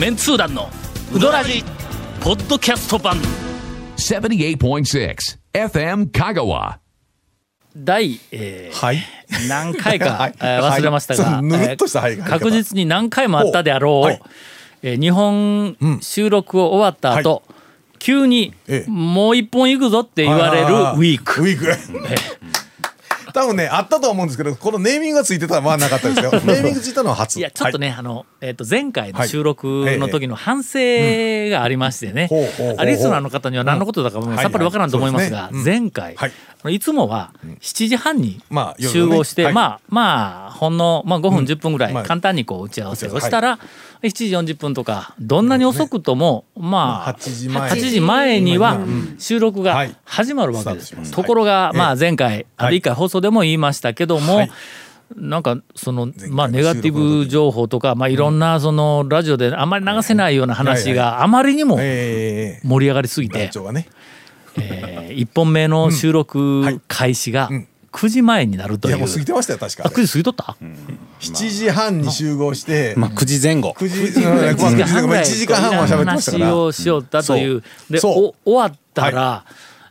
メンツー団のウドラジポッドキャスト版。78.6 FM Kagawa. 第、えーはい。何回か、はい。えー忘れましたが、はい。ぬるっとした入り方えー確実に何回もあったであろうはい。えー日本収録を終わった後、急に、ええ。もう一本行くぞって言われるウィーク。ウィーク。多分ね、あったとは思うんですけど、このネーミングがついてたらまあなかったですよ。ネーミングついたのは初。いやちょっとね、あの、えっと前回の収録はいの時の反省がありましてね、ほうほうほうほう。あリスナーの方には何のことだかさっぱりわからんと思いますが、前回、はい。い、つもは7時半に集合して、ねはい。まあまあほんの、まあ、5分10分ぐらいまあ簡単にこう打ち合わせをしたら、7時40分とかどんなに遅くとも、まあ8時前。8時前には収録がはい。始まるわけです。ところが、はい。まあ前回、あはい。る一回放送でも言いましたけども、はい。なんかその回まあネガティブ情報とかまあいろんなそのラジオであまり流せないような話があまりにもええ盛り上がりすぎ団て長がね。1本目の収録開始がん。9時前になるという。いやもう過ぎてましたよ、確かあ。9時過ぎとった？7時半に集合して、まあ、9時前後。9時、1時間ぐらい1時間半は喋ってましたか話ら。をしよったという。でお終わったら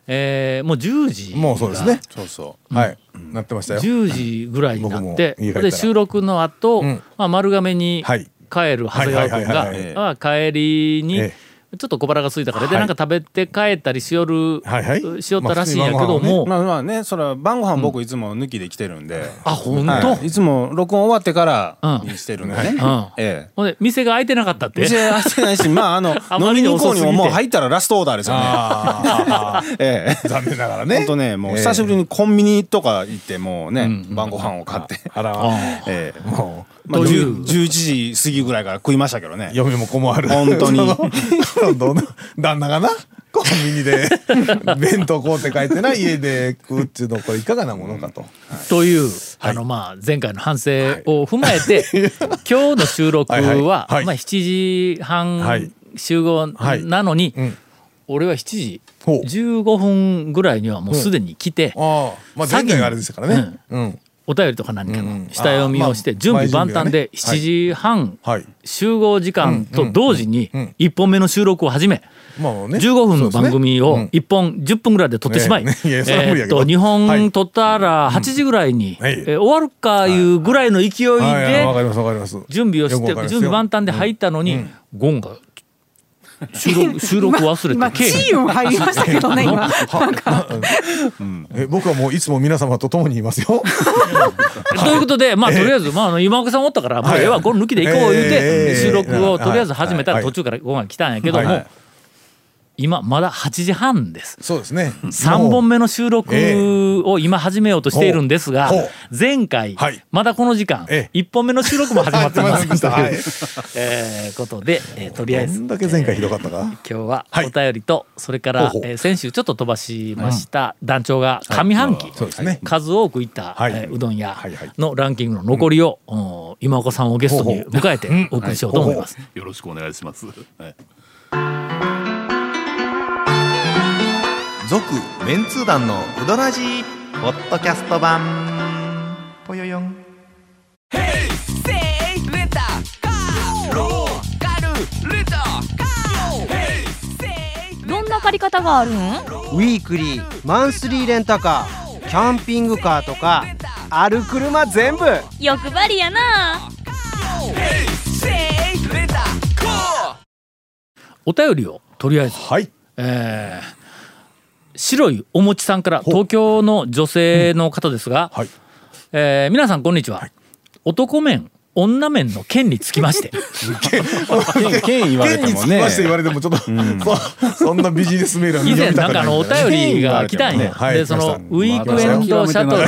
えーもう10時もうそうですね。そうそはい。なってましたよ。10時ぐらいになってで収録の後、ん。まあ丸亀にはい。帰る長谷川君が帰りにえちょっと小腹が空いたからではいなんか食べて帰ったりしよる、はいはいしよったらしいんやけども、う。まあまあね、それは晩ご飯僕いつも抜きで来てるんで。あ本当、はい、いつも録音終わってからうんにしてるんでね。うんええ。ほんで店が開いてなかったって？店開いてないし、まああの あま飲みに行こうにももう入ったらラストオーダーですよね。あ ええ。あ、残念ながらね。本当ね、もう久しぶりにコンビニとか行ってもうね、晩ご飯を買って。あら、ええ。もまあ、という10 11時過ぎぐらいから食いましたけどね。う、。嫁も子もある。本当に。旦那がな、コンビニで。弁当買うて帰ってな、家で食うっていうの、これいかがなものかと。という、あのまあ前回の反省を踏まえて、今日の収録は、はいはい。はい。まあ7時は半い。集合なのに、うん。俺は7時ほう。15分ぐらいにはもうすでに来て、ああ、まあ前回があれでしたからね。うん。お便りとか何かの下読みをして準備万端で前準7時半はい。集合時間と同時にうんうん。1本目の収録を始めまあね。15分の番組をそうですね。1本10分ぐらいで撮ってしまいえーっと2はい。本撮ったら8時ぐらいに終わるかいうぐらいの勢いで。準備をして準備万端で入ったのにゴンが収録収録忘今れてチーム入りましたけどね今。え僕はもういつも皆様と共にいますよ。ということで、まあ、とりあえず、まああの、今岡さんおったから、もうええわ、これ抜きでいこう言うえて、え収録をとりあえず始めたらはい。途中からご飯来たんやけどもはい、今、まだ8時半です。そうですね。3本目の収録を今始めようとしているんですが前回はい、まだこの時間、え1本目の収録も始まってませんというはいえーことで、えーとりあえずどん、だけ前回ひどかったか。今日ははい。お便りと、それからえー先週ちょっと飛ばしました団長が上半期、そうですね。数多く行った、はい。えーうどん屋はいはい。のランキングの残りを、うん。今岡さんをゲストに迎えてお送りしようと思います。よろしくお願いします。はい続メンツー団のウドラジーポッドキャスト版。ぽよよん。どんな借り方があるんウィークリーマンスリーレンタカーキャンピングカーとかある車全部。欲張りやな。お便りをとりあえず、はい。えー白いお餅さんから東京の女性の方ですが、はい。えー皆さんこんにちは、男面女面の件につきまして。剣剣言われてもね。剣につきまして言われてもちょっと、そそんなビジネスメールは以前なんかあのおい便りが来たんや、はい。でそのウィークエンドシャトルの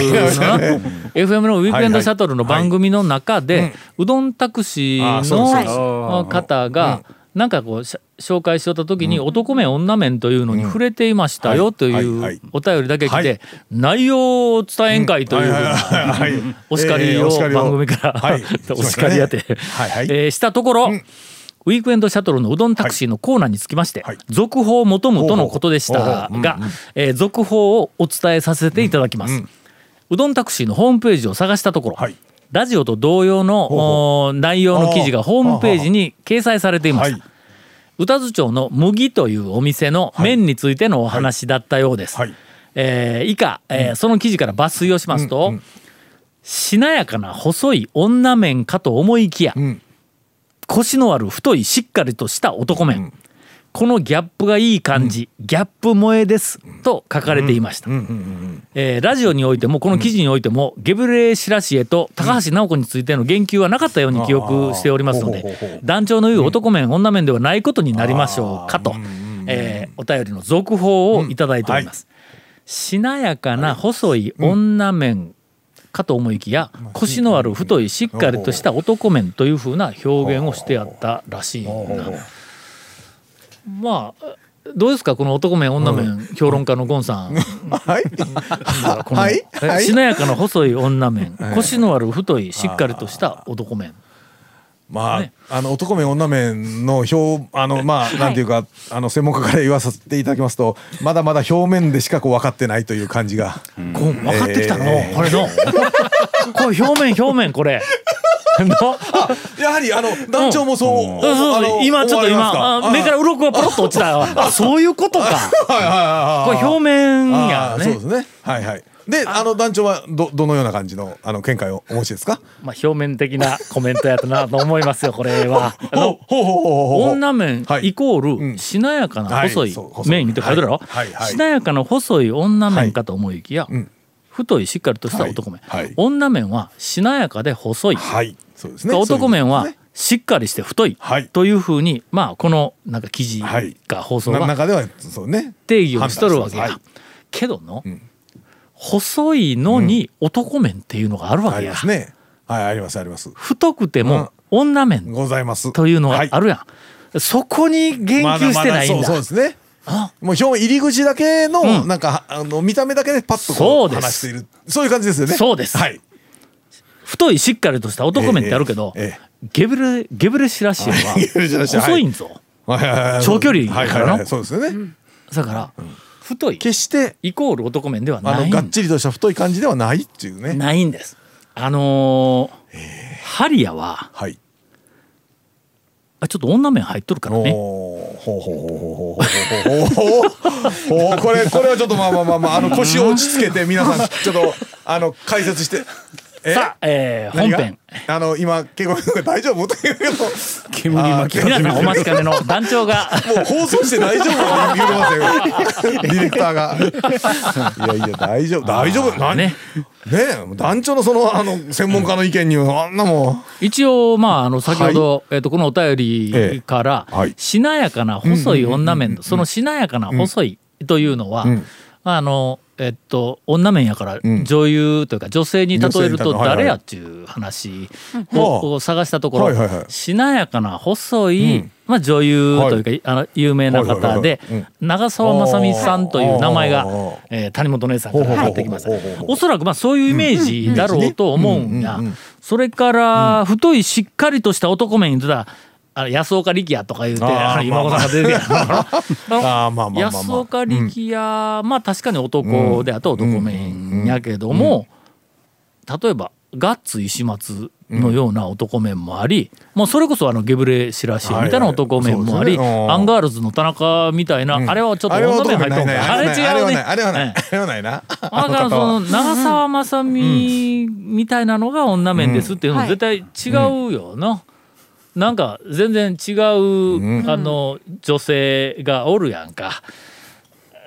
FM のウィークエンドシャトルの番組の中で、うどんタクシーの方がなんかこう紹介しよった時に男面女面というのに触れていましたよというお便りだけ来はい。て内容を伝えんかいというお叱りを番組から、はい。お叱りやって、えーしたところ、ウィークエンドシャトルのうどんタクシーのコーナーにつきまして、はい。続報を求むとのことでしたが、えー続報をお伝えさせていただきます。うどんタクシーのホームページを探したところ、はい。ラジオと同様のお内容の記事がホームページに掲載されていました。はい宇多津町の麦というお店の麺についてのお話だったようです。はい。えー以下、えーその記事から抜粋をしますと、しなやかな細い女麺かと思いきや、ん。腰のある太いしっかりとした男麺、このギャップがいい感じ、ギャップ萌えです、と書かれていました、えーラジオにおいてもこの記事においても、ゲブレシラシエと高橋直子についての言及はなかったように記憶しておりますので団長の言う男麺、女麺ではないことになりましょうかと、えーお便りの続報をいただいております、しなやかな細い女麺かと思いきや、腰のある太いしっかりとした男麺というふうな表現をしてあったらしいな。まあどうですかこの男麺女麺評論家のゴンさん。はい。このはい。しなやかな細い女麺、腰のある太いしっかりとした男麺。まあ、ねあの男麺女麺の表あのまあなんていうか、あの専門家から言わせていただきますとまだまだ表面でしかこう分かってないという感じが、こう分かってきたの、えーこれの。これ表面表面これ。の？やはりあの団長もそう、そうそうあの今ちょっと今目から鱗がポロッと落ちた。わあそういうことか。はいはいはいはいこれ表面あやね。ーそうですね。はいはい。であ。の団長はどどのような感じのあの見解をお持ちですか？まあ表面的なコメントやったなと思いますよこれは。女麺はい。イコーうん。ルしなやかな細い。はいそう細い。麺って書いてろしなやかな細い女麺かと思いきやん。太いしっかりとした男麺はい。はい。女麺はしなやかで細い。はいそうですね。男麺はしっかりして太い。はい。というふうにまあこのなんか記事はい。が放送とですねなは中ではそうね。定義をしとるわけや判断してけどのん。細いのに男麺っていうのがあるわけや。ますはいありますね。はいありますあります。太くても女麺ございます。というのがはい。あるやん。そこに言及してないんだ。そうそうですね。あ？もう表面入り口だけの、うん。なんかあの見た目だけでパッとこう話している。そういう感じですよね。そうです。はい太いしっかりとした男麺ってあるけど、ええ、ゲブレゲブレシラシアは遅いんぞ、長距離から。の、はいそうですよね、だから、太い。決してイコール男麺ではない。がっちりとした太い感じではないっていうね。ないんです。あのー、ハリアは、はい、あちょっと女麺入っとるからね。ほうこれこれはちょっとまあまあまあ、まあ、あの腰を落ち着けて皆さんちょっとあの解説して。さあ、えー、本編。あの今結構大丈夫というけど。煙巻き皆さんお待ちかねの団長が。もう放送して大丈夫か言うてますよ。ディレクターが。いやいや大丈夫。大丈夫。何ね。ねえ団長のそのあの専門家の意見にはあんなもん。一応まああの先ほど、えっとこのお便りから、ええ。はい。しなやかな細い女麺そのしなやかな細いというのは、んあのえっと女麺やからん。女優というか女性に例えると誰やっていう話はあ。をを探したところ、しなやかな細い、うん。まあ、女優というか、あの有名な方でうん。長澤まさみさんという名前がえー谷本姉さんから上がってきました。おそらくまあそういうイメージだろうと思うんや。それから太いしっかりとした男麺言ってたあの安岡力也とか言うて今子さんが出て 安岡力也まあ確かに男であと男麺やけども例えばガッツ石松のような男麺もあり、もうそれこそあのゲブレシラシエみたいな男麺もあり、アンガールズの田中みたいな、あれはちょっとあれは女麺入っとんかあれ違うね。あれはない。あれはない。ええあれはないな。だからその長澤まさみみたいなのが女麺ですっていうのは絶対違うよな。なんか全然違う、あの女性がおるやんか。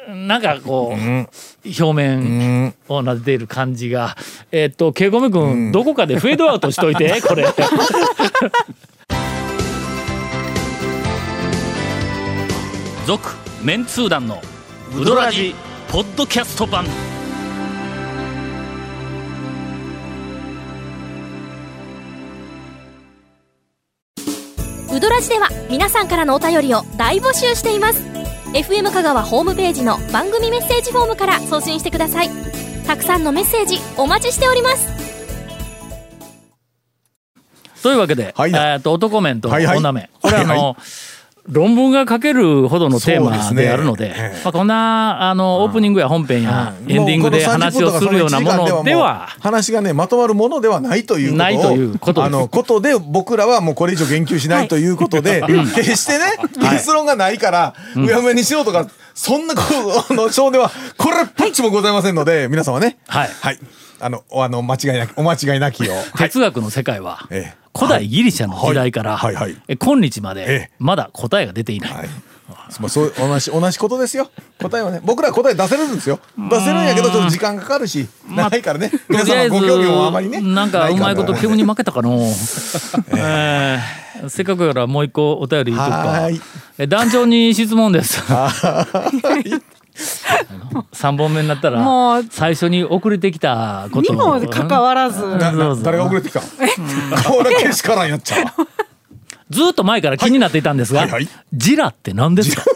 なんかこう、表面をなでている感じがえっとケイコメ君、どこかでフェードアウトしといて これ。続メンツー団のウドラジポッドキャスト版。ドラジでは皆さんからのお便りを大募集しています。FM 香川ホームページの番組メッセージフォームから送信してください。たくさんのメッセージお待ちしております。というわけで、はい。えー、と男面とはいはい。女面、これあの、はいは論文が書けるほどのテーマであるのでええ。まあ、こんなあのオープニングや本編やエンディングでもうこの30話をするようなものでは話がねまとまるものではないということ。をないということあのことで僕らはもうこれ以上言及しないということで、決してね結論がないから、うやむやにしようとかそんなことの章ではこれっぽっちもございませんので、皆様ね。はい。あのおあの間違いなきお間違いなきを、はい。哲学の世界はええ古代ギリシャの時代からはい。はい今日まえでえまだ答えが出ていない。はい。まあ、そう同じ同じことですよ。答えはね僕らは答え出せるんですよ。出せるんやけどちょっと時間かかるし、ないからね。皆とりあえず様ご興味もあまりね。なんかうまいことな急に負けたかの、えーせっかくやからもう一個お便り言っとくか。団長に質問です 3本目になったもうら最初に遅れてきたことにもかかわらず。誰が遅れてきた？これけしからんやっちゃう。ずっと前から気になっていたんですが、ジラって何ですか？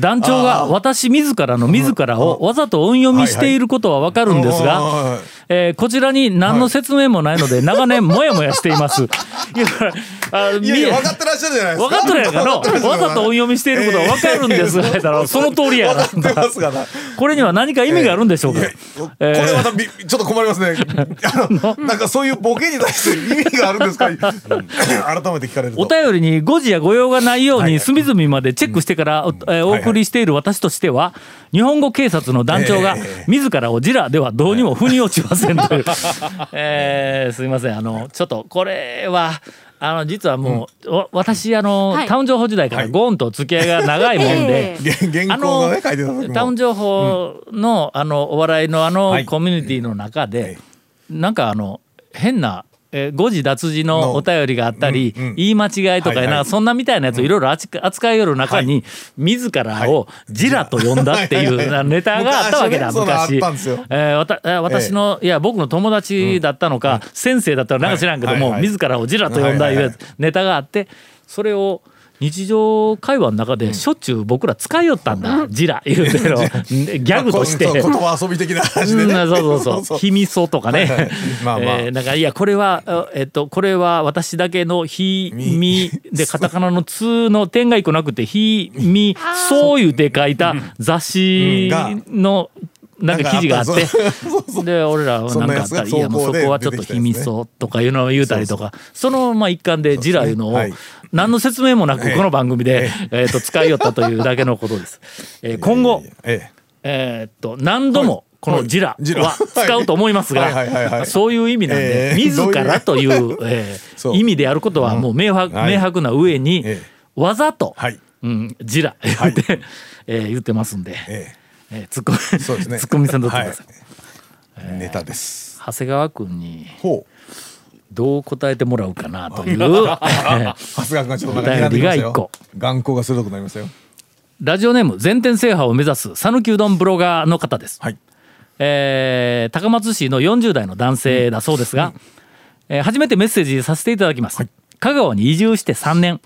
団長が私自らの自らをわざと音読みしていることはわかるんですが、はいえーこちらに何の説明もないので長年モヤモヤしています。いやあいや分かってらっしゃるじゃないですか。分かっとるやんかのわざと音読みしていることは分かるんですが、言ったらその通りやな。これには何か意味があるんでしょうか、いやこれまたびちょっと困りますね。あのなんかそういうボケに対して意味があるんですか？う ん改めて聞かれると。お便りに誤字や誤用がないようにはい隅々までチェックしてからお,、えーお送りしている私としては日本語警察の団長がえ。自らをジラではどうにも腑に落ちませんという、えーすいません。あのちょっとこれはあの実はもう、お私あの、はい。タウン情報時代からゴーンと付き合いが長いもんで。え原原稿がねタウン情報の,、あのお笑いのあのはい。コミュニティの中で、はい。なんかあの変な、えー誤字脱字のお便りがあったり、うんうん。言い間違いとか、なんかそんなみたいなやつをいろいろ扱扱いよる中に、自らをジラと呼んだっていう、ネタがあったわけだ昔えーわたえー私の、いや僕の友達だったのか、先生だったのかなんか知らんけども、自らをジラと呼んだいうネタがあってそれを日常会話の中でしょっちゅう僕ら使いよったんだ、ジラ言うての。ギャグとして。言葉遊び的な話でね。うん、そうそうそう。秘密とかね。まあまあ。えーなんかいやこれはあえっとこれは私だけのひみでカタカナのつの点が一個なくてひみそう言うて書いた雑誌のなんか記事があって。で俺らはなんかあったら「いやもうそこはちょっと秘密そう」とかいうのを言うたりとか。そのまあ一環でジラいうのをはい何の説明もなくこの番組でえっと使いよったというだけのことです。えー今後ええ。ーっと何度もこのジラは使うと思いますがい。そういう意味なんでえー自らというえ 意味であることはもう明白はい。明白な上にええ。わざとはい。うんジラ言ってえー言ってますんでええ。ーツッコミツッコミさんとってください。えネタです。長谷川君にほうどう答えてもらうかなという。えー長谷川君がちょっと眼光が鋭くなりましたよ。ラジオネーム全店制覇を目指す讃岐うどんブロガーの方です。はい。えー高松市の40代の男性だそうですが、えー初めてメッセージさせていただきます、香川に移住して3年。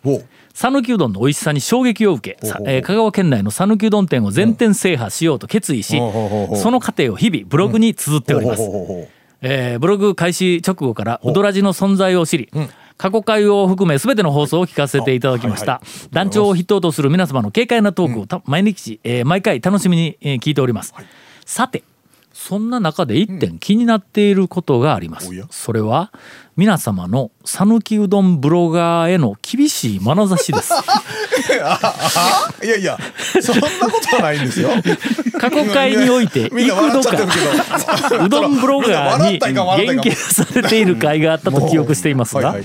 讃岐うどんの美味しさに衝撃を受け、えー香川県内の讃岐うどん店を全店制覇しようと決意し、ほうほうほうほう。その過程を日々ブログに綴っております、ほうほうほうほうえーブログ開始直後からウドラジの存在を知り、過去回を含め全ての放送を聞かせていただきました、あはいはい。団長を筆頭とする皆様の軽快なトークをた毎日、えー毎回楽しみに、えー聞いております、さてそんな中で一点気になっていることがあります、おや？それは皆様の讃岐うどんブロガーへの厳しい眼差しです。あ いやいやそんなことはないんですよ。過去回において幾度かうどんブロガーに言及されている回があったと記憶していますが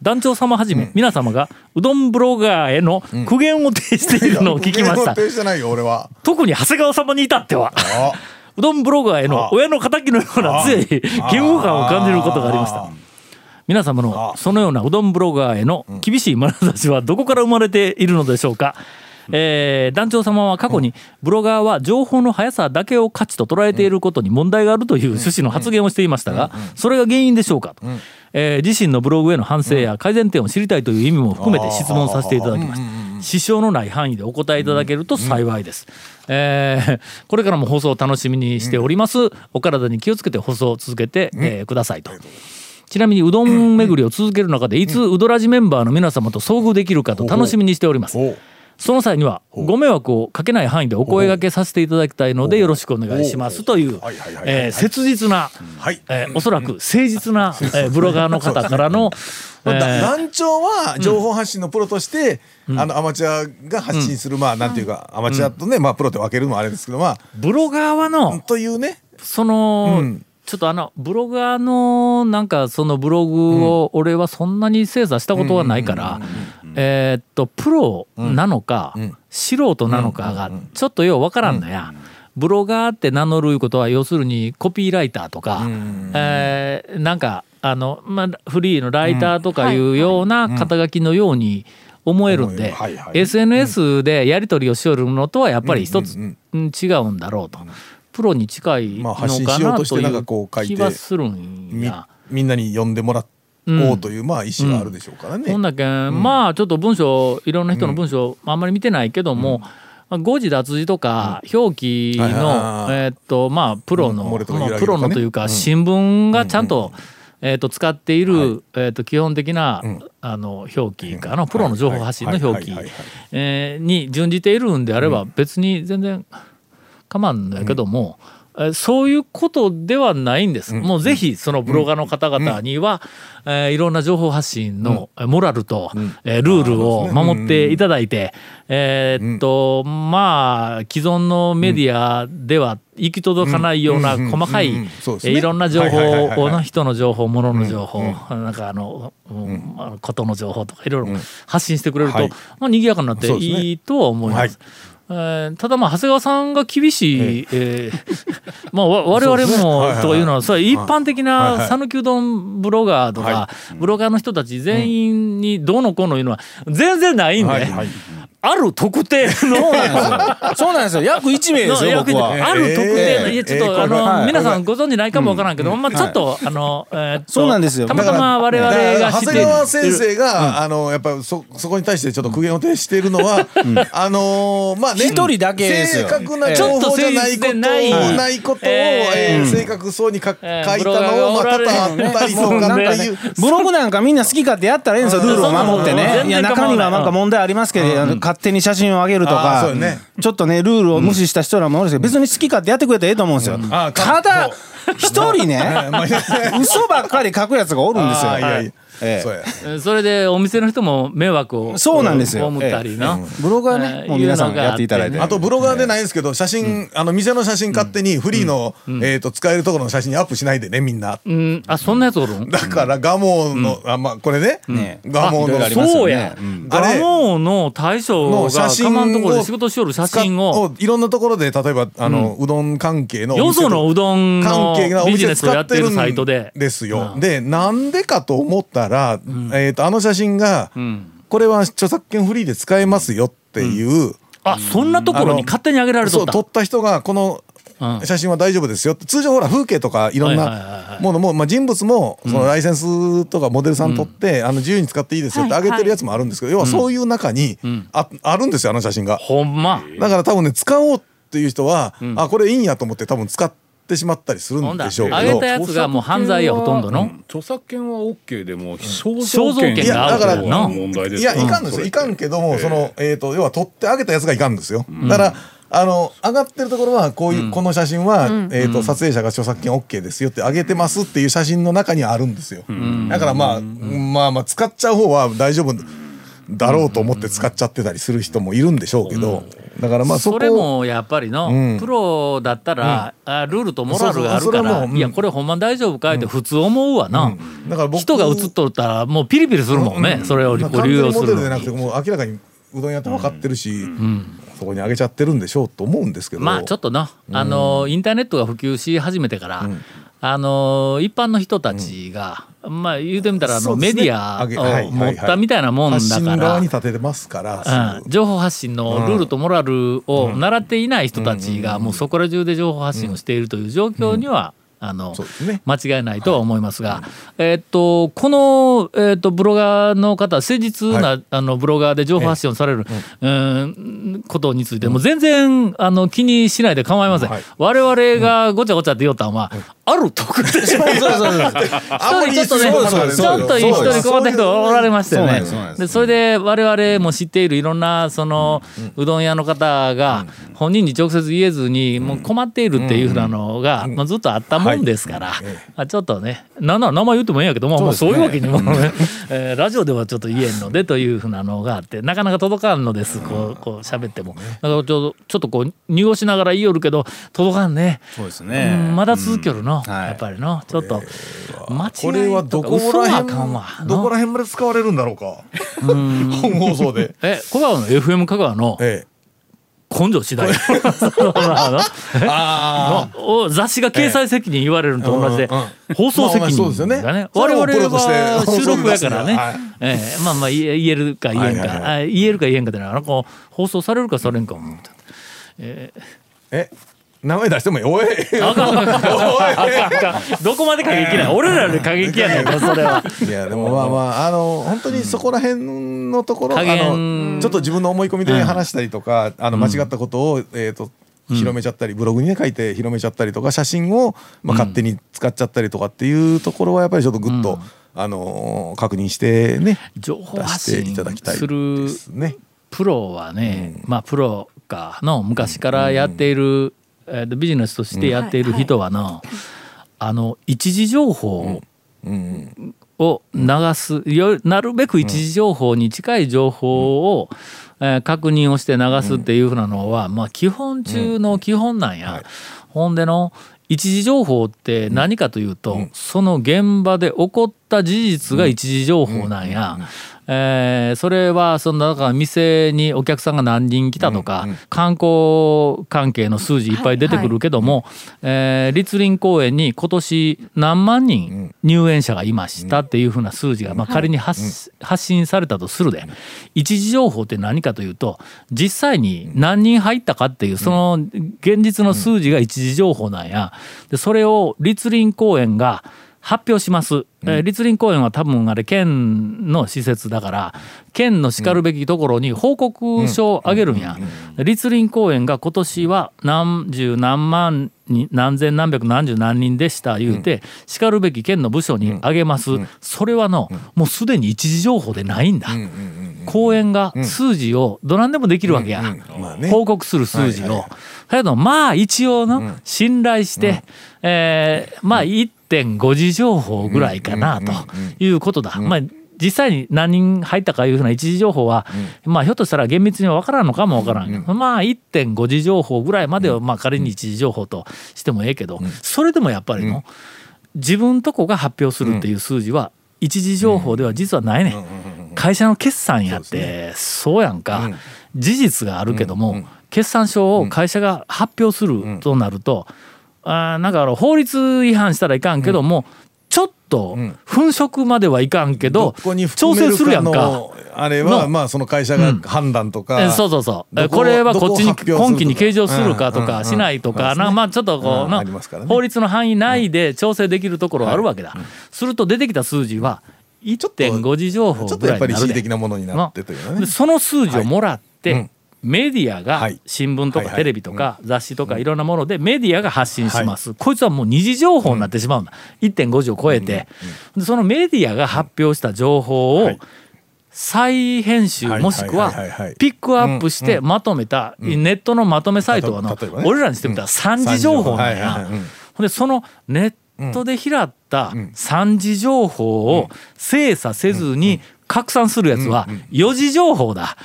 団長様はじめ皆様がうどんブロガーへの苦言を呈しているのを聞きました。特に長谷川様に至っては。あうどんブロガーへの親の敵のような強い嫌悪感を感じることがありました。皆様のそのようなうどんブロガーへの厳しい眼差しはどこから生まれているのでしょうか、えー団長様は過去にブロガーは情報の速さだけを価値と捉えていることに問題があるという趣旨の発言をしていましたがそれが原因でしょうかと、えー自身のブログへの反省や改善点を知りたいという意味も含めて質問させていただきました。支障のない範囲でお答えいただけると幸いです、えー これからも放送を楽しみにしております、お体に気をつけて放送を続けて、えーくださいと。ちなみにうどん巡りを続ける中でいつうどらじメンバーの皆様と遭遇できるかと楽しみにしております。その際にはご迷惑をかけない範囲でお声掛けさせていただきたいのでよろしくお願いしますというえー切実な、はい。えーおそらく誠実な、えーブロガーの方からの、団長は情報発信のプロとして、あのアマチュアが発信する、まあなんていうかアマチュアとね、まあプロって分けるのもあれですけどまあ。ブロガーはのというね。その、うん。ちょっとあのブロガーのなんかそのブログを俺はそんなに精査したことはないからえーっとプロなのか、素人なのかがちょっとようわからんのや。ブロガーって名乗ることは要するにコピーライターとか、えーなんかあの、まあ、フリーのライターとかいうような肩書きのように思えるんで、はいはい。SNS でやり取りをしよるのとはやっぱり一つうんうん違うんだろうと。プロに近いのかなという気はするんみや。みんなに読んでもらおうという、まあ意思があるでしょうからね。ほんだけん、まあちょっと文章いろんな人の文章あんまり見てないけども、まあ誤字脱字とか表記のはいえーっとまあプロの、プロのというかうん。新聞がちゃんと,、えーっと使っている、えーっと基本的な、ん。あの表記かな。プロの情報発信の表記。に準じているんであれば別に全然構わんだけども、えーそういうことではないんです。もうぜひそのブロガーの方々には、えーいろんな情報発信のえーモラルと、えールールを守っていただいて、えーっとまあ既存のメディアでは行き届かないような細かいいろんな情報の人の情報物の情報、なんかあの、ことの情報とかいろいろ発信してくれると、はい。まあ賑やかになっていいとは思います。えーただまあ長谷川さんが厳しい、えーまあわ 我々もというのはそれ一般的はいなはい讃岐うどんブロガーとかはブロガーの人たち全員にどうのこうのいうのは全然ないんで、ある特定の。そうなんですよ。約1名ですよ役僕は。ある特定の、いやちょっと、えーあの、はい。皆さんご存知ないかもわからんけど、まあちょっと、あの、えーそうなんですよ。たまたま我々が知っている。谷川先生が、あのやっぱそそこに対してちょっと苦言を呈しているのは、あのーまあね。一人だけですよ。正確な情報じゃないことないないことを、えーえー。正確そうにか、えー書いたのをまあ多ブロガーがおられる。々あったりとかってなんかねいう。ブログなんかみんな好き勝手やったらいいんですよ。ルールを守ってね。いや中にはなんか問題ありますけど、勝手に写真を上げるとかね。ちょっとねルールを無視した人らもおるんですけど別に好き勝手やってくれたらええと思うんですよ、あーただ一人ねまあ 嘘ばっかり書くやつがおるんですよええ。それでお店の人も迷惑をそうなんですよ。被ったりな、ブログはね、えーもう皆さんやっていただいて。あとブロガーでないんですけど写真、あの店の写真勝手にフリーの、えー、と使えるところの写真にアップしないでねみんな。うん、あそんなやつおるん？だからガモの、あまあこれね、ね。ガモのそうや、ガモの大将がの写真かまんところでを仕事しよる写真使をっいろんなところで例えばあの、うどん関係のおよそのうどん関の係なおビジネ店をやっててるサイトで。ですよ。うん。でなんでかと思ったら、えー、とあの写真が、ん。これは著作権フリーで使えますよっていう、あそんなところに勝手に上げられとった？そう撮った人がこのうん。写真は大丈夫ですよって通常ほら風景とかいろんはいはい。はいはないものも、まあ、人物もそのライセンスとかモデルさん撮って、あの自由に使っていいですよってはい上げてるやつもあるんですけど、要はそういう中にああるんですよあの写真が。ほんま。だから多分ね使おうっていう人は、あこれいいんやと思って多分使ってしまったりするほんでしょうけど。上げた。やつがもう犯罪やほとんどの、著作権は OK でも肖肖像権があるからの問題ですいやいかんですよ。いかんけども、そのえっ、と要は撮ってあげたやつがいかんですよ。だからあの上がってるところはこういう、この写真は、えー、と撮影者が著作権 OK ですよって上げてますっていう写真の中にあるんですよ。だからまあ、まあまあ使っちゃう方は大丈夫だろうと思って使っちゃってたりする人もいるんでしょうけど、だからまあそこそれもやっぱりの、うん。プロだったら、あルールとモラルがあるからいやこれほんま大丈夫かいって普通思うわな、だから僕人が映っとったらもうピリピリするもんね、それを流用する完全にモデルじゃなくてもう明らかにうどん屋って分かってるし、そこに上げちゃってるんでしょうと思うんですけど。まあちょっとな、あのインターネットが普及し始めてから、あの一般の人たちが、まあ言うてみたらあの、メディアを持ったみたいなもんだ発信から側に。立ててますから、う。ん、情報発信のルールとモラルを習っていない人たちがもうそこら中で情報発信をしているという状況には、あのね。間違いないとは思いますが、えーっとこの、えーっとブロガーの方誠実な、はあのブロガーで情報発信をされる、うんことについても全然あの気にしないで構いません、はい。我々がごちゃごちゃって言おったんは、あると送ってしまうそうちょっとねちょっと一人困った人おられましたよ。ねですそれで我々も知っているいろんなそのうどん屋の方が本人に直接言えずにもう困っているっていうふうなのがまあずっとあったもんですから。まあちょっとね名前言ってもいいんやけどももうそういうわけにもね えーラジオではちょっと言えんのでというふうなのがあってなかなか届かんのです。こうこう喋っても。だからちょっとちょっとこう濁しながら言いよるけど届かんね。そうですうねんまだ続きよるのはい。やっぱりの。ちょっと間違いこれはどこら辺どこら辺まで使われるんだろうか。本放送で。え香川の FM 香川のええ根性次第。雑誌が掲載責任言われるのと同じで放送責任がね。我々は収録やからね。はいええ。まあまあ言えるか言えんはいはいかあ言えるか言えんかってのはこう放送されるかされんか思うえ？名前出してもいい。おい。どこまで過激な俺らで過激やねんかそれは。いやでもまあまああの本当にそこら辺のところ、加あ減のちょっと自分の思い込みで話したりとか、あの間違ったことを、えー、と広めちゃったり、ブログにね書いて広めちゃったりとか写真を、まあ、勝手に使っちゃったりとかっていうところはやっぱりちょっとぐっと、あのー確認してね情報出発してい信ただきたいする。ですね。プロはね、まあプロかの昔からやっている、えーとビジネスとしてやっている人はの、あの一時情報を流すよなるべく一時情報に近い情報を、えー確認をして流すっていうふうなのは、まあ基本中の基本なんや。ほんでの一時情報って何かというと、その現場で起こった事実が一時情報なんや。えーそれはそのだから店にお客さんが何人来たとか、観光関係の数字いっぱい出てくるけども、えー栗林公園に今年何万人入園者がいましたっていうふうな数字が、まあ、仮に発,、発信されたとするで一時情報って何かというと実際に何人入ったかっていうその現実の数字が一時情報なんや。でそれを栗林公園が発表します、えー栗林公園は多分あれ県の施設だから県のしかるべきところに報告書をあげるんや、栗林公園が今年は何十何万に何千何百何十何人でした言うて、しかるべき県の部署にあげます、それはのもうすでに一時情報でないんだ、公園が数字をどなんでもできるわけや、報告する数字を。だけどまあ一応の信頼して、えーまあ1.5次情報ぐらいかなということだ。まあ実際に何人入ったかいうふうな一時情報は、まあひょっとしたら厳密には分からんのかも分からんけど、まあ1.5次情報ぐらいまではまあ仮に一時情報としてもええけど、それでもやっぱりの、自分とこが発表するっていう数字は一時情報では実はないね、会社の決算やってそうやんか、事実があるけども、決算書を会社が発表するとなると、あーなんかあの法律違反したらいかんけども、ちょっと粉飾まではいかんけど、どこに調整するやんか。の。あれはのまあその会社が判断とか、えそうそうそう。ここれはこっちに今期に計上するかとかしないとか、なまあちょっとこう法律の範囲内で調整できるところはあるわけだ。すると出てきた数字は1.5次情報ちょっとやっぱりぐらいになるで。恣意的なものになってというね。でその数字をもらって、メディアがはい。新聞とかテレビとか雑誌とかいろんなものでメディアが発信します、こいつはもう二次情報になってしまうんだ、1.5次を超えて、でそのメディアが発表した情報をはい。再編集はい。もしくはピックアップしてまとめたネットのまとめサイトはの俺らにしてみたら三次情報なんや。でそのネットで拾った三次情報を精査せずに拡散するやつは四次情報だ。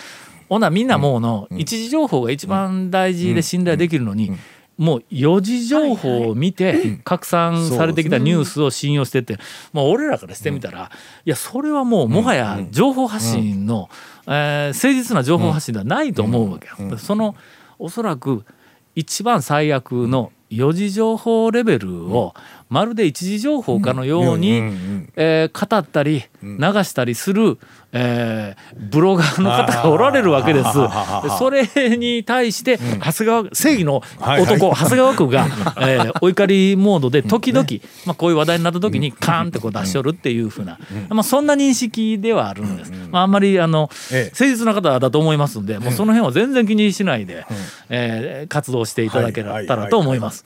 ほなみんなもうの一次情報が一番大事で信頼できるのにもう四次情報を見て拡散されてきたニュースを信用してってもう俺らからしてみたらいやそれはもうもはや情報発信のえー誠実な情報発信ではないと思うわけよ。そのおそらく一番最悪の四次情報レベルをまるで一次情報かのように、えー語ったり流したりする、えーブロガーの方がおられるわけです。でそれに対して長谷川正義の男長谷川区が、えーお怒りモードで時々、まあ、こういう話題になった時にカーンってこう出しとるっていうふうな、まあ、そんな認識ではあるんです。まあ、あんまりあのええ。誠実な方だと思いますんで、もうその辺は全然気にしないで、えー活動していただけたらと思います。